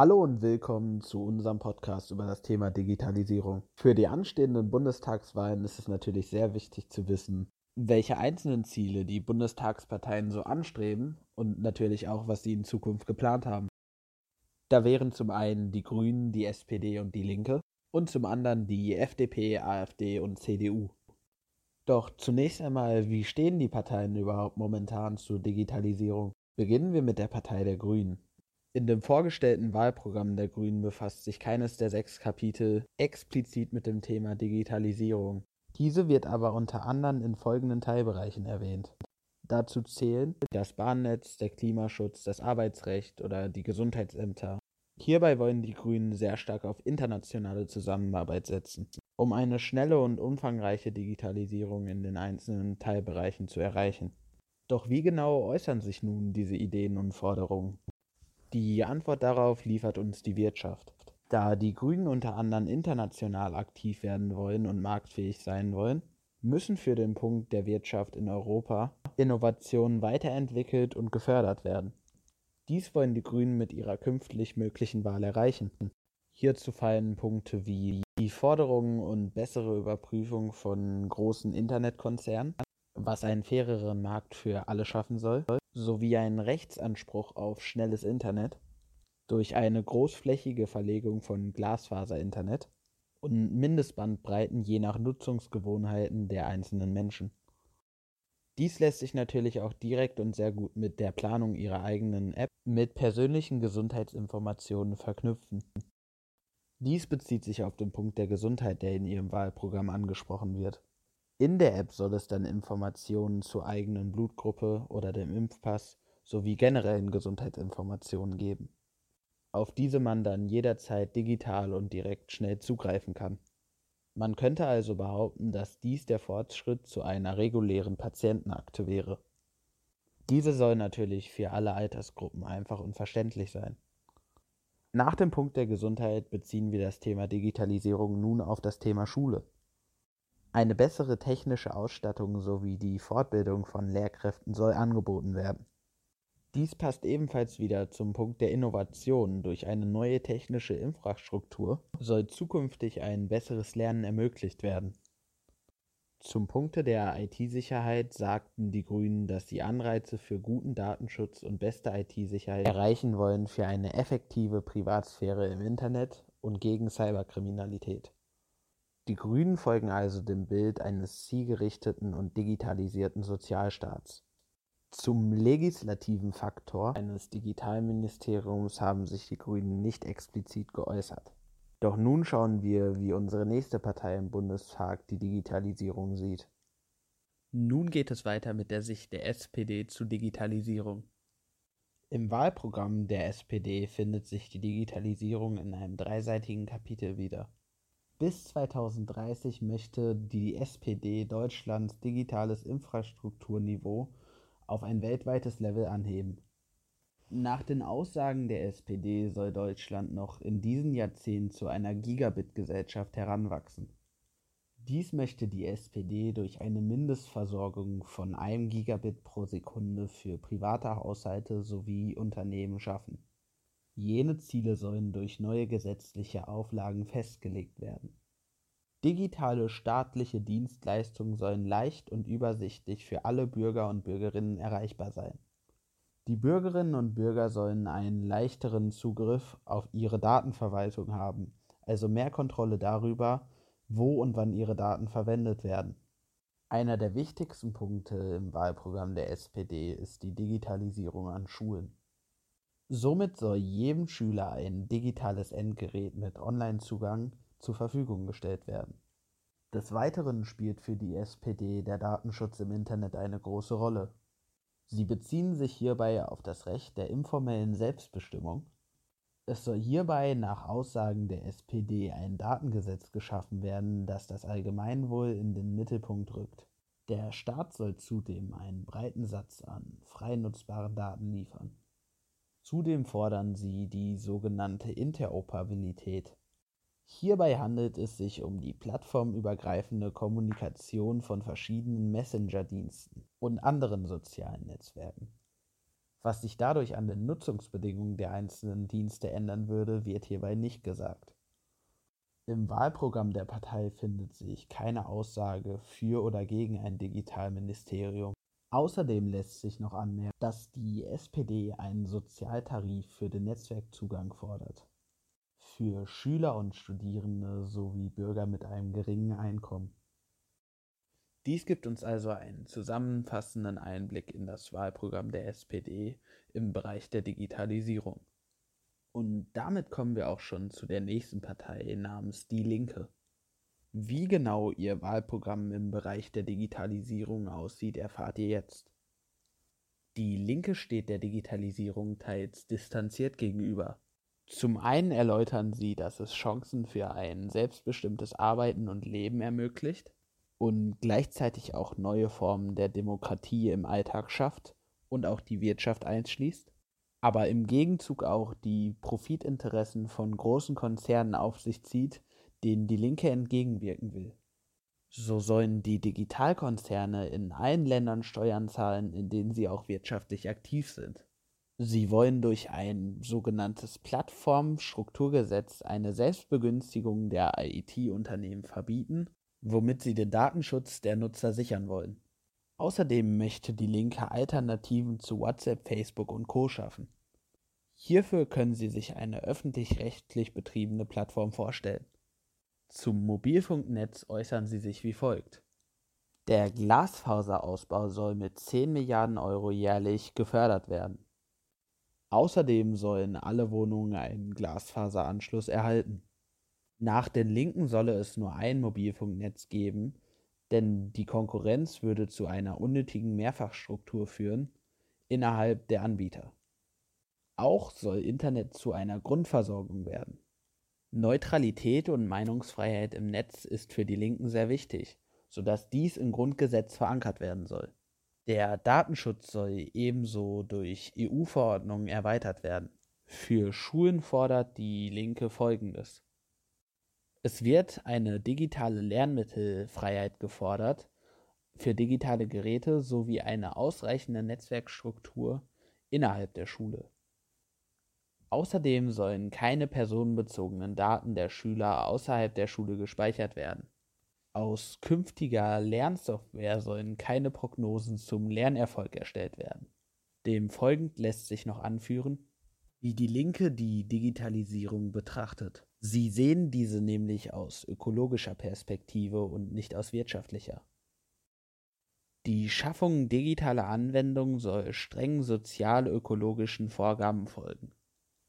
Hallo und willkommen zu unserem Podcast über das Thema Digitalisierung. Für die anstehenden Bundestagswahlen ist es natürlich sehr wichtig zu wissen, welche einzelnen Ziele die Bundestagsparteien so anstreben und natürlich auch, was sie in Zukunft geplant haben. Da wären zum einen die Grünen, die SPD und die Linke und zum anderen die FDP, AfD und CDU. Doch zunächst einmal, wie stehen die Parteien überhaupt momentan zur Digitalisierung? Beginnen wir mit der Partei der Grünen. In dem vorgestellten Wahlprogramm der Grünen befasst sich keines der sechs Kapitel explizit mit dem Thema Digitalisierung. Diese wird aber unter anderem in folgenden Teilbereichen erwähnt. Dazu zählen das Bahnnetz, der Klimaschutz, das Arbeitsrecht oder die Gesundheitsämter. Hierbei wollen die Grünen sehr stark auf internationale Zusammenarbeit setzen, um eine schnelle und umfangreiche Digitalisierung in den einzelnen Teilbereichen zu erreichen. Doch wie genau äußern sich nun diese Ideen und Forderungen? Die Antwort darauf liefert uns die Wirtschaft. Da die Grünen unter anderem international aktiv werden wollen und marktfähig sein wollen, müssen für den Punkt der Wirtschaft in Europa Innovationen weiterentwickelt und gefördert werden. Dies wollen die Grünen mit ihrer künftig möglichen Wahl erreichen. Hierzu fallen Punkte wie die Forderungen und bessere Überprüfung von großen Internetkonzernen, was einen faireren Markt für alle schaffen soll, sowie einen Rechtsanspruch auf schnelles Internet durch eine großflächige Verlegung von Glasfaser-Internet und Mindestbandbreiten je nach Nutzungsgewohnheiten der einzelnen Menschen. Dies lässt sich natürlich auch direkt und sehr gut mit der Planung ihrer eigenen App mit persönlichen Gesundheitsinformationen verknüpfen. Dies bezieht sich auf den Punkt der Gesundheit, der in ihrem Wahlprogramm angesprochen wird. In der App soll es dann Informationen zur eigenen Blutgruppe oder dem Impfpass sowie generellen Gesundheitsinformationen geben, auf diese man dann jederzeit digital und direkt schnell zugreifen kann. Man könnte also behaupten, dass dies der Fortschritt zu einer regulären Patientenakte wäre. Diese soll natürlich für alle Altersgruppen einfach und verständlich sein. Nach dem Punkt der Gesundheit beziehen wir das Thema Digitalisierung nun auf das Thema Schule. Eine bessere technische Ausstattung sowie die Fortbildung von Lehrkräften soll angeboten werden. Dies passt ebenfalls wieder zum Punkt der Innovation. Durch eine neue technische Infrastruktur soll zukünftig ein besseres Lernen ermöglicht werden. Zum Punkte der IT-Sicherheit sagten die Grünen, dass sie Anreize für guten Datenschutz und beste IT-Sicherheit erreichen wollen für eine effektive Privatsphäre im Internet und gegen Cyberkriminalität. Die Grünen folgen also dem Bild eines zielgerichteten und digitalisierten Sozialstaats. Zum legislativen Faktor eines Digitalministeriums haben sich die Grünen nicht explizit geäußert. Doch nun schauen wir, wie unsere nächste Partei im Bundestag die Digitalisierung sieht. Nun geht es weiter mit der Sicht der SPD zu Digitalisierung. Im Wahlprogramm der SPD findet sich die Digitalisierung in einem dreiseitigen Kapitel wieder. Bis 2030 möchte die SPD Deutschlands digitales Infrastrukturniveau auf ein weltweites Level anheben. Nach den Aussagen der SPD soll Deutschland noch in diesem Jahrzehnt zu einer Gigabit-Gesellschaft heranwachsen. Dies möchte die SPD durch eine Mindestversorgung von einem Gigabit pro Sekunde für private Haushalte sowie Unternehmen schaffen. Jene Ziele sollen durch neue gesetzliche Auflagen festgelegt werden. Digitale staatliche Dienstleistungen sollen leicht und übersichtlich für alle Bürger und Bürgerinnen erreichbar sein. Die Bürgerinnen und Bürger sollen einen leichteren Zugriff auf ihre Datenverwaltung haben, also mehr Kontrolle darüber, wo und wann ihre Daten verwendet werden. Einer der wichtigsten Punkte im Wahlprogramm der SPD ist die Digitalisierung an Schulen. Somit soll jedem Schüler ein digitales Endgerät mit Onlinezugang zur Verfügung gestellt werden. Des Weiteren spielt für die SPD der Datenschutz im Internet eine große Rolle. Sie beziehen sich hierbei auf das Recht der informellen Selbstbestimmung. Es soll hierbei nach Aussagen der SPD ein Datengesetz geschaffen werden, das das Allgemeinwohl in den Mittelpunkt rückt. Der Staat soll zudem einen breiten Satz an frei nutzbaren Daten liefern. Zudem fordern sie die sogenannte Interoperabilität. Hierbei handelt es sich um die plattformübergreifende Kommunikation von verschiedenen Messenger-Diensten und anderen sozialen Netzwerken. Was sich dadurch an den Nutzungsbedingungen der einzelnen Dienste ändern würde, wird hierbei nicht gesagt. Im Wahlprogramm der Partei findet sich keine Aussage für oder gegen ein Digitalministerium. Außerdem lässt sich noch anmerken, dass die SPD einen Sozialtarif für den Netzwerkzugang fordert. Für Schüler und Studierende sowie Bürger mit einem geringen Einkommen. Dies gibt uns also einen zusammenfassenden Einblick in das Wahlprogramm der SPD im Bereich der Digitalisierung. Und damit kommen wir auch schon zu der nächsten Partei namens Die Linke. Wie genau ihr Wahlprogramm im Bereich der Digitalisierung aussieht, erfahrt ihr jetzt. Die Linke steht der Digitalisierung teils distanziert gegenüber. Zum einen erläutern sie, dass es Chancen für ein selbstbestimmtes Arbeiten und Leben ermöglicht und gleichzeitig auch neue Formen der Demokratie im Alltag schafft und auch die Wirtschaft einschließt, aber im Gegenzug auch die Profitinteressen von großen Konzernen auf sich zieht, denen die Linke entgegenwirken will. So sollen die Digitalkonzerne in allen Ländern Steuern zahlen, in denen sie auch wirtschaftlich aktiv sind. Sie wollen durch ein sogenanntes Plattformstrukturgesetz eine Selbstbegünstigung der IT-Unternehmen verbieten womit sie den Datenschutz der Nutzer sichern wollen. Außerdem möchte die Linke Alternativen zu WhatsApp, Facebook und Co schaffen. Hierfür können sie sich eine öffentlich-rechtlich betriebene Plattform vorstellen. Zum Mobilfunknetz äußern sie sich wie folgt. Der Glasfaserausbau soll mit 10 Milliarden Euro jährlich gefördert werden. Außerdem sollen alle Wohnungen einen Glasfaseranschluss erhalten. Nach den Linken solle es nur ein Mobilfunknetz geben, denn die Konkurrenz würde zu einer unnötigen Mehrfachstruktur führen innerhalb der Anbieter. Auch soll Internet zu einer Grundversorgung werden. Neutralität und Meinungsfreiheit im Netz ist für die Linken sehr wichtig, sodass dies im Grundgesetz verankert werden soll. Der Datenschutz soll ebenso durch EU-Verordnungen erweitert werden. Für Schulen fordert die Linke Folgendes. Es wird eine digitale Lernmittelfreiheit gefordert für digitale Geräte sowie eine ausreichende Netzwerkstruktur innerhalb der Schule. Außerdem sollen keine personenbezogenen Daten der Schüler außerhalb der Schule gespeichert werden. Aus künftiger Lernsoftware sollen keine Prognosen zum Lernerfolg erstellt werden. Dem folgend lässt sich noch anführen, wie die Linke die Digitalisierung betrachtet. Sie sehen diese nämlich aus ökologischer Perspektive und nicht aus wirtschaftlicher. Die Schaffung digitaler Anwendungen soll streng sozial-ökologischen Vorgaben folgen.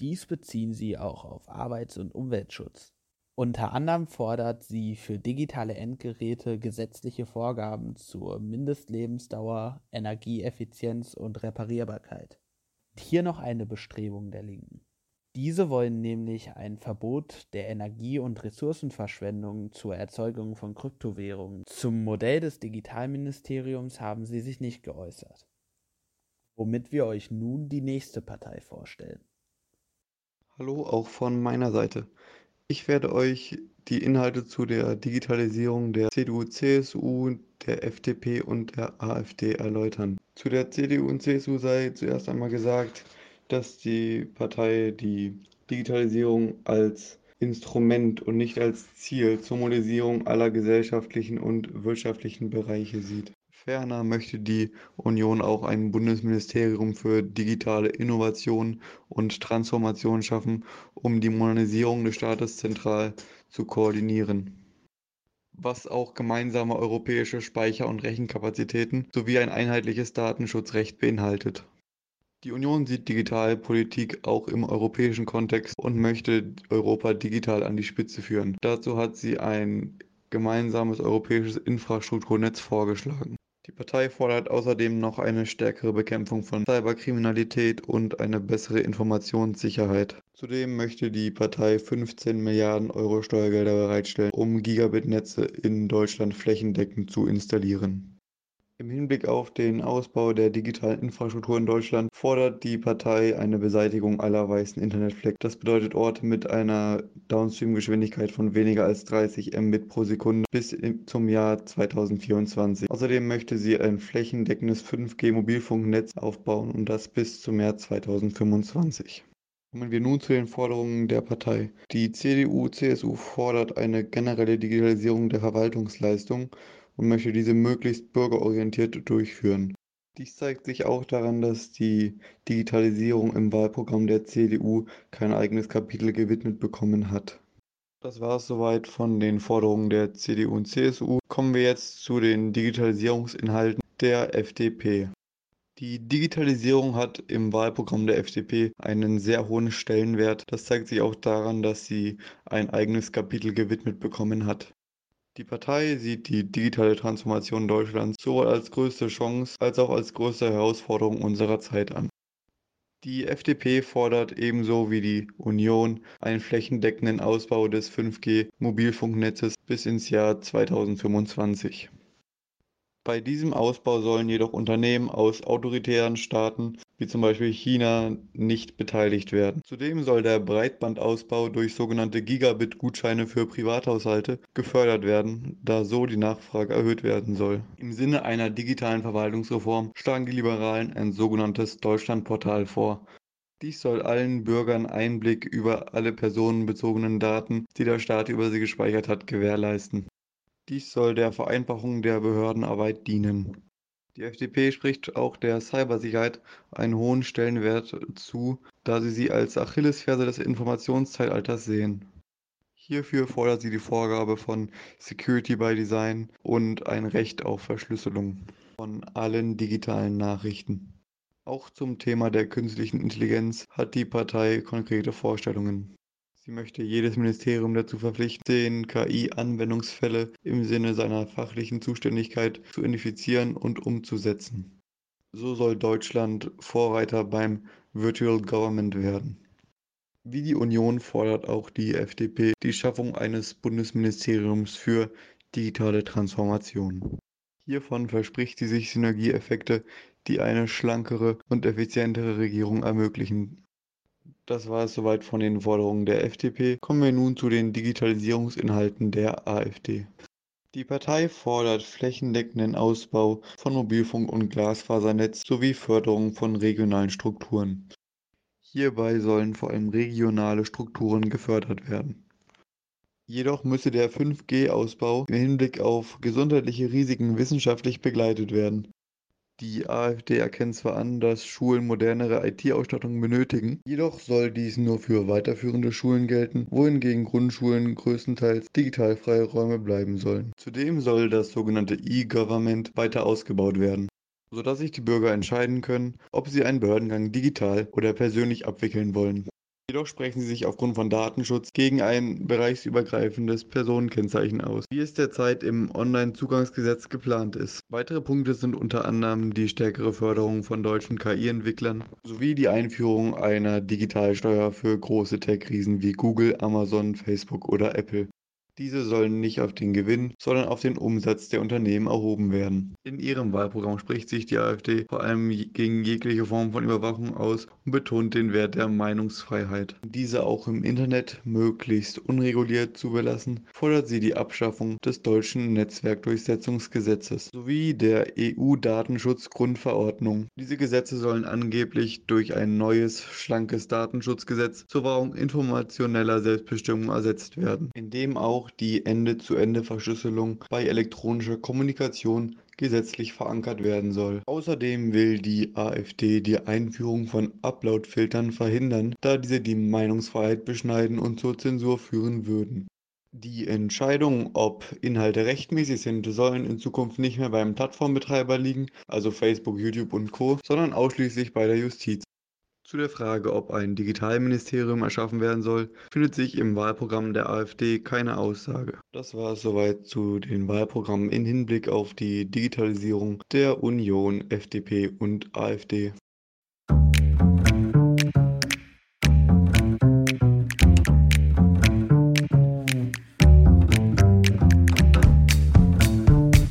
Dies beziehen sie auch auf Arbeits- und Umweltschutz. Unter anderem fordert sie für digitale Endgeräte gesetzliche Vorgaben zur Mindestlebensdauer, Energieeffizienz und Reparierbarkeit. Hier noch eine Bestrebung der Linken. Diese wollen nämlich ein Verbot der Energie- und Ressourcenverschwendung zur Erzeugung von Kryptowährungen. Zum Modell des Digitalministeriums haben sie sich nicht geäußert. Womit wir euch nun die nächste Partei vorstellen. Hallo auch von meiner Seite. Ich werde euch die Inhalte zu der Digitalisierung der CDU, CSU, der FDP und der AfD erläutern. Zu der CDU und CSU sei zuerst einmal gesagt, dass die Partei die Digitalisierung als Instrument und nicht als Ziel zur Modellisierung aller gesellschaftlichen und wirtschaftlichen Bereiche sieht. Ferner möchte die Union auch ein Bundesministerium für digitale Innovation und Transformation schaffen, um die Modernisierung des Staates zentral zu koordinieren was auch gemeinsame europäische Speicher- und Rechenkapazitäten sowie ein einheitliches Datenschutzrecht beinhaltet. Die Union sieht Digitalpolitik auch im europäischen Kontext und möchte Europa digital an die Spitze führen. Dazu hat sie ein gemeinsames europäisches Infrastrukturnetz vorgeschlagen. Die Partei fordert außerdem noch eine stärkere Bekämpfung von Cyberkriminalität und eine bessere Informationssicherheit. Zudem möchte die Partei 15 Milliarden Euro Steuergelder bereitstellen, um Gigabit-Netze in Deutschland flächendeckend zu installieren. Im Hinblick auf den Ausbau der digitalen Infrastruktur in Deutschland fordert die Partei eine Beseitigung aller weißen Internetflecken. Das bedeutet Orte mit einer Downstream-Geschwindigkeit von weniger als 30 Mbit pro Sekunde bis zum Jahr 2024. Außerdem möchte sie ein flächendeckendes 5G-Mobilfunknetz aufbauen und das bis zum Jahr 2025. Kommen wir nun zu den Forderungen der Partei. Die CDU-CSU fordert eine generelle Digitalisierung der Verwaltungsleistung und möchte diese möglichst bürgerorientiert durchführen. Dies zeigt sich auch daran, dass die Digitalisierung im Wahlprogramm der CDU kein eigenes Kapitel gewidmet bekommen hat. Das war es soweit von den Forderungen der CDU und CSU. Kommen wir jetzt zu den Digitalisierungsinhalten der FDP. Die Digitalisierung hat im Wahlprogramm der FDP einen sehr hohen Stellenwert. Das zeigt sich auch daran, dass sie ein eigenes Kapitel gewidmet bekommen hat. Die Partei sieht die digitale Transformation Deutschlands sowohl als größte Chance als auch als größte Herausforderung unserer Zeit an. Die FDP fordert ebenso wie die Union einen flächendeckenden Ausbau des 5G-Mobilfunknetzes bis ins Jahr 2025. Bei diesem Ausbau sollen jedoch Unternehmen aus autoritären Staaten wie zum Beispiel China nicht beteiligt werden. Zudem soll der Breitbandausbau durch sogenannte Gigabit-Gutscheine für Privathaushalte gefördert werden, da so die Nachfrage erhöht werden soll. Im Sinne einer digitalen Verwaltungsreform schlagen die Liberalen ein sogenanntes Deutschlandportal vor. Dies soll allen Bürgern Einblick über alle personenbezogenen Daten, die der Staat über sie gespeichert hat, gewährleisten. Dies soll der Vereinfachung der Behördenarbeit dienen. Die FDP spricht auch der Cybersicherheit einen hohen Stellenwert zu, da sie sie als Achillesferse des Informationszeitalters sehen. Hierfür fordert sie die Vorgabe von Security by Design und ein Recht auf Verschlüsselung von allen digitalen Nachrichten. Auch zum Thema der künstlichen Intelligenz hat die Partei konkrete Vorstellungen. Sie möchte jedes Ministerium dazu verpflichten, KI-Anwendungsfälle im Sinne seiner fachlichen Zuständigkeit zu identifizieren und umzusetzen. So soll Deutschland Vorreiter beim Virtual Government werden. Wie die Union fordert auch die FDP die Schaffung eines Bundesministeriums für digitale Transformation. Hiervon verspricht sie sich Synergieeffekte, die eine schlankere und effizientere Regierung ermöglichen das war es soweit von den Forderungen der FDP. Kommen wir nun zu den Digitalisierungsinhalten der AfD. Die Partei fordert flächendeckenden Ausbau von Mobilfunk und Glasfasernetz sowie Förderung von regionalen Strukturen. Hierbei sollen vor allem regionale Strukturen gefördert werden. Jedoch müsse der 5G-Ausbau im Hinblick auf gesundheitliche Risiken wissenschaftlich begleitet werden. Die AfD erkennt zwar an, dass Schulen modernere IT-Ausstattung benötigen, jedoch soll dies nur für weiterführende Schulen gelten, wohingegen Grundschulen größtenteils digitalfreie Räume bleiben sollen. Zudem soll das sogenannte E-Government weiter ausgebaut werden, sodass sich die Bürger entscheiden können, ob sie einen Behördengang digital oder persönlich abwickeln wollen. Jedoch sprechen sie sich aufgrund von Datenschutz gegen ein bereichsübergreifendes Personenkennzeichen aus, wie es derzeit im Onlinezugangsgesetz geplant ist. Weitere Punkte sind unter anderem die stärkere Förderung von deutschen KI-Entwicklern sowie die Einführung einer Digitalsteuer für große Tech-Riesen wie Google, Amazon, Facebook oder Apple. Diese sollen nicht auf den Gewinn, sondern auf den Umsatz der Unternehmen erhoben werden. In ihrem Wahlprogramm spricht sich die AfD vor allem gegen jegliche Form von Überwachung aus und betont den Wert der Meinungsfreiheit. Diese auch im Internet möglichst unreguliert zu belassen, fordert sie die Abschaffung des deutschen Netzwerkdurchsetzungsgesetzes sowie der EU-Datenschutzgrundverordnung. Diese Gesetze sollen angeblich durch ein neues, schlankes Datenschutzgesetz zur Wahrung informationeller Selbstbestimmung ersetzt werden, in dem auch die Ende-zu-Ende-Verschlüsselung bei elektronischer Kommunikation gesetzlich verankert werden soll. Außerdem will die AfD die Einführung von Upload-Filtern verhindern, da diese die Meinungsfreiheit beschneiden und zur Zensur führen würden. Die Entscheidung, ob Inhalte rechtmäßig sind, sollen in Zukunft nicht mehr beim Plattformbetreiber liegen, also Facebook, YouTube und Co., sondern ausschließlich bei der Justiz. Zu der Frage, ob ein Digitalministerium erschaffen werden soll, findet sich im Wahlprogramm der AfD keine Aussage. Das war es soweit zu den Wahlprogrammen in Hinblick auf die Digitalisierung der Union, FDP und AfD.